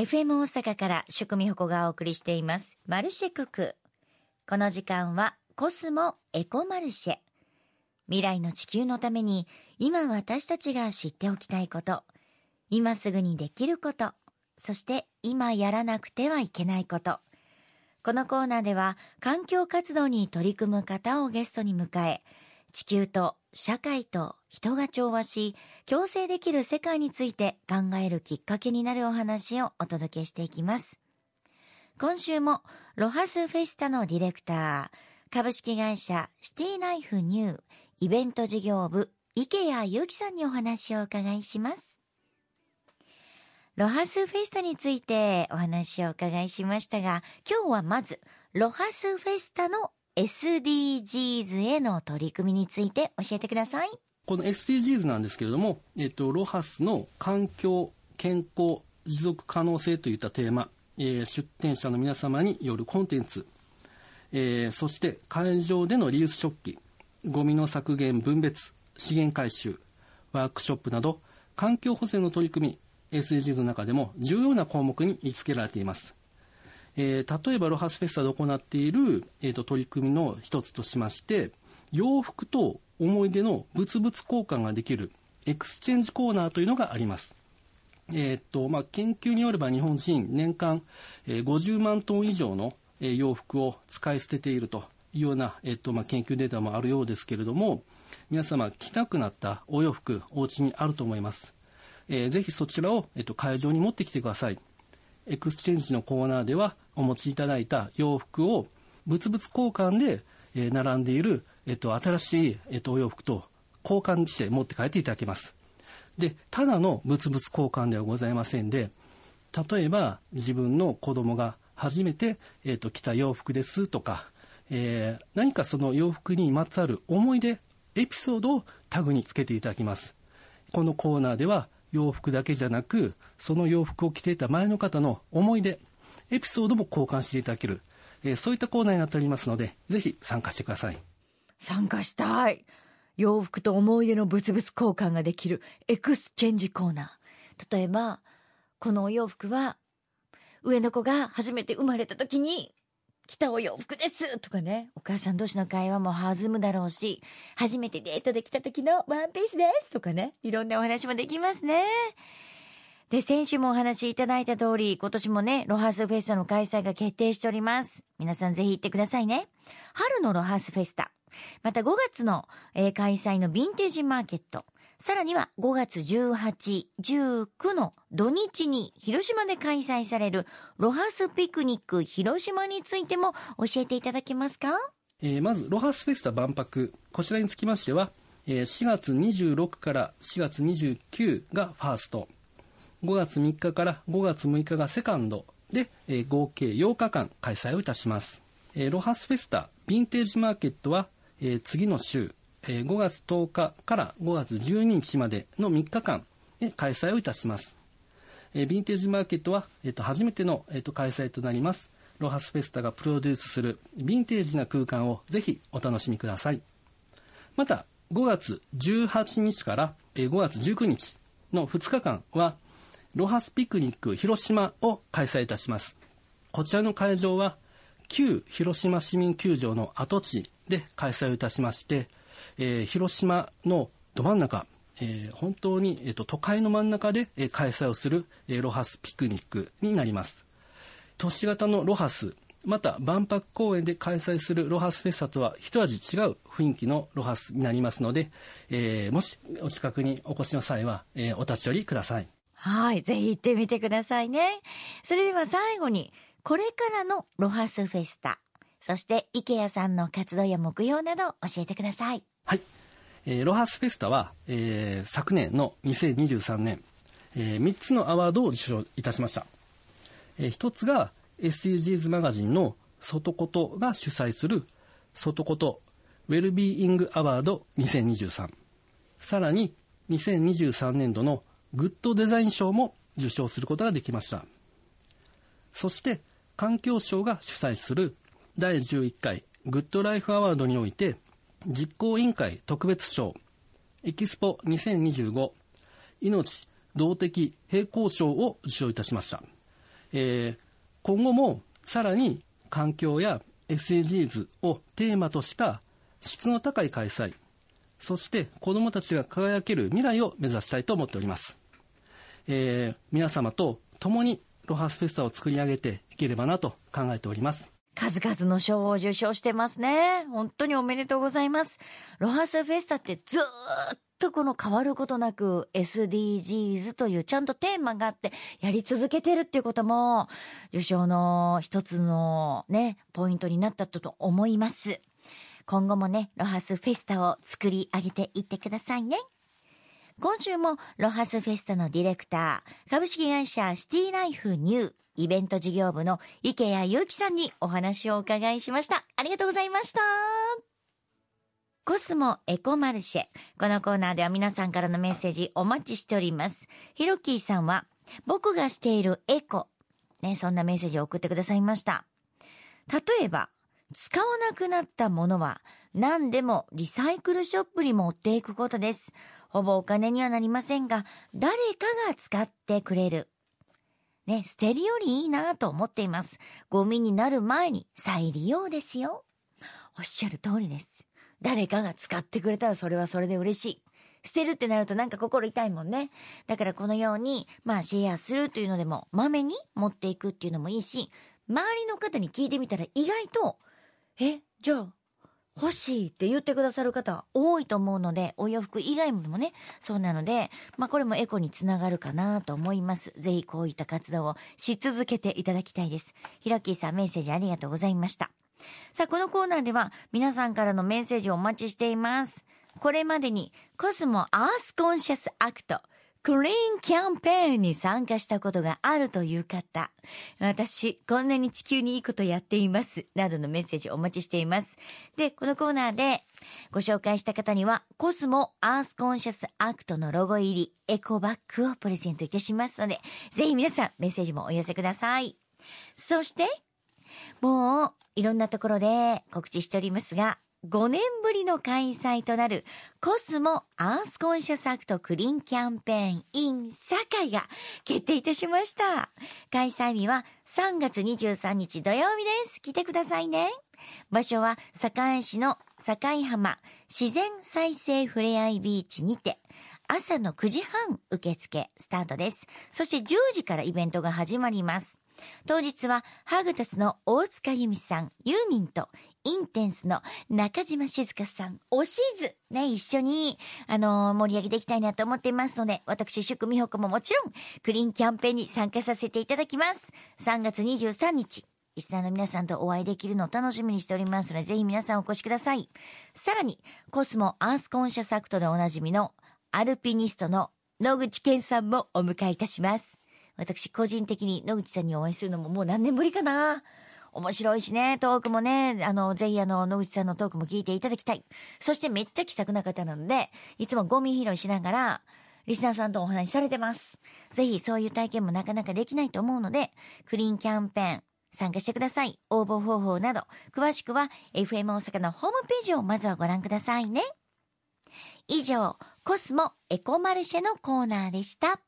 FM 大阪から宿美穂子がお送りしています。マルシェクク。この時間はコスモエコマルシェ。未来の地球のために今私たちが知っておきたいこと、今すぐにできること、そして今やらなくてはいけないこと。このコーナーでは環境活動に取り組む方をゲストに迎え、地球と社会と人が調和し、共生できる世界について考えるきっかけになるお話をお届けしていきます。今週もロハスフェスタのディレクター、株式会社シティライフニューイベント事業部池谷祐樹さんにお話をお伺いします。ロハスフェスタについてお話をお伺いしましたが、今日はまず、ロハスフェスタの SDGs への取り組みについて教えてください。この SDGs なんですけれども、えっと、ロハスの環境、健康、持続可能性といったテーマ、えー出展者の皆様によるコンテンツ、えーそして会場でのリユース食器、ゴミの削減分別、資源回収、ワークショップなど、環境保全の取り組み、SDGs の中でも重要な項目に位置付けられています。えー例えばロハスフェスタで行っている、えーと取り組みの一つとしまして洋服と思い出の物々交換ができるエクスチェンジコーナーというのがあります。えーとまあ、研究によれば日本人年間、えー50万トン以上の、えー洋服を使い捨てているというような、えーとまあ、研究データもあるようですけれども皆様着なくなったお洋服お家にあると思います。えーぜひそちらを、えーと会場に持ってきてください。エクスチェンジのコーナーではお持ちいただいた洋服を物々交換で、え並んでいる、えっと、新しい、えっと、お洋服と交換して持って帰っていただけます。で、ただの物々交換ではございませんで、例えば自分の子供が初めて、えっと、着た洋服ですとか、えー何かその洋服にまつわる思い出、エピソードをタグにつけていただきます。このコーナーでは洋服だけじゃなく、その洋服を着ていた前の方の思い出、エピソードも交換していただける、えーそういったコーナーになっておりますので、ぜひ参加してください。参加したい。洋服と思い出の物々交換ができるエクスチェンジコーナー。例えば、このお洋服は、上の子が初めて生まれた時に着たお洋服ですとかね。お母さん同士の会話も弾むだろうし、初めてデートで来た時のワンピースですとかね。いろんなお話もできますね。で、先週もお話しいただいた通り、今年もね、ロハスフェスタの開催が決定しております。皆さんぜひ行ってくださいね。春のロハスフェスタ。また5月の、えー開催のヴィンテージマーケット。さらには5月18、19の土日に広島で開催されるロハスピクニック広島についても教えていただけますか？えーまず、ロハスフェスタ万博。こちらにつきましては、えー4月26から4月29がファースト。5月3日から5月6日がセカンドで、えー合計8日間開催をいたします。えーロハスフェスタヴィンテージマーケットは、えー次の週、えー5月10日から5月12日までの3日間で開催をいたします。えヴィンテージマーケットは、えーと初めての、えーと開催となります。ロハスフェスタがプロデュースするヴィンテージな空間をぜひお楽しみください。また、5月18日から5月19日の2日間は、ロハスピクニック広島を開催いたします。こちらの会場は、旧広島市民球場の跡地で開催をいたしまして、えー広島のど真ん中、えー本当に、えーと都会の真ん中で、えー開催をする、えーロハスピクニックになります。都市型のロハス、また万博公園で開催するロハスフェスタとは一味違う雰囲気のロハスになりますので、えーもしお近くにお越しの際は、えーお立ち寄りください。はい。ぜひ行ってみてくださいね。それでは最後に、これからのロハスフェスタ、そして池谷さんの活動や目標など教えてください。はい。えーロハスフェスタは、えー昨年の2023年、え3つのアワードを受賞いたしました。えー一つが SDGs マガジンの外ことが主催する外ことウェルビーイングアワード2023。さらに2023年度のグッドデザイン賞も受賞することができました。そして環境省が主催する第11回グッドライフアワードにおいて実行委員会特別賞エキスポ2025命動的平衡賞を受賞いたしました。えー、今後もさらに環境や SDGs をテーマとした質の高い開催、そして子どもたちが輝ける未来を目指したいと思っております。えー、皆様と共にロハスフェスタを作り上げていければなと考えております。数々の賞を受賞してますね。本当におめでとうございます。ロハスフェスタってずっとこの変わることなく SDGs というちゃんとテーマがあってやり続けてるっていうことも受賞の一つのね、ポイントになったと思います。今後もね、ロハスフェスタを作り上げていってくださいね。今週もロハスフェスタのディレクター、株式会社シティライフニューイベント事業部の池谷祐樹さんにお話をお伺いしました。ありがとうございました。コスモエコマルシェ。このコーナーでは皆さんからのメッセージお待ちしております。ヒロキーさんは、僕がしているエコ。ね、そんなメッセージを送ってくださいました。例えば、使わなくなったものは何でもリサイクルショップに持っていくことです。ほぼお金にはなりませんが、誰かが使ってくれる。ね、捨てるよりいいなと思っています。ゴミになる前に再利用ですよ。おっしゃる通りです。誰かが使ってくれたらそれはそれで嬉しい。捨てるってなるとなんか心痛いもんね。だからこのように、まあシェアするというのでも、まめに持っていくっていうのもいいし、周りの方に聞いてみたら意外と、え、じゃあ、欲しいって言ってくださる方多いと思うので、お洋服以外もね、そうなので、まあこれもエコにつながるかなと思います。ぜひこういった活動をし続けていただきたいです。ひろきーさんメッセージありがとうございました。さあ、このコーナーでは皆さんからのメッセージをお待ちしています。これまでにコスモアースコンシャスアクトクリーンキャンペーンに参加したことがあるという方、私、こんなに地球にいいことやっています、などのメッセージお待ちしています。で、このコーナーでご紹介した方には、コスモアースコンシャスアクトのロゴ入りエコバッグをプレゼントいたしますので、ぜひ皆さんメッセージもお寄せください。そして、もう、いろんなところで告知しておりますが、5年ぶりの開催となるコスモアースコンシャスアクトクリーンキャンペーン in 堺が決定いたしました。開催日は3月23日土曜日です。来てくださいね。場所は堺市の堺浜自然再生ふれあいビーチにて朝の9時半受付スタートです。そして10時からイベントが始まります。当日はハグタスの大塚由美さん、ユーミンとインテンスの中島静香さん、おしず、ね、一緒に、あのー、盛り上げていきたいなと思っていますので、私、祝美穂子ももちろん、クリーンキャンペーンに参加させていただきます。3月23日、リスナーの皆さんとお会いできるのを楽しみにしておりますので、ぜひ皆さんお越しください。さらに、コスモアースコンシャスアクトでおなじみの、アルピニストの野口健さんもお迎えいたします。私、個人的に野口さんにお会いするのももう何年ぶりかな面白いしね、トークもね、あの、ぜひあの、野口さんのトークも聞いていただきたい。そしてめっちゃ気さくな方なので、いつもゴミ拾いしながら、リスナーさんとお話しされてます。ぜひそういう体験もなかなかできないと思うので、クリーンキャンペーン、参加してください。応募方法など、詳しくは FM 大阪のホームページをまずはご覧くださいね。以上、コスモエコマルシェのコーナーでした。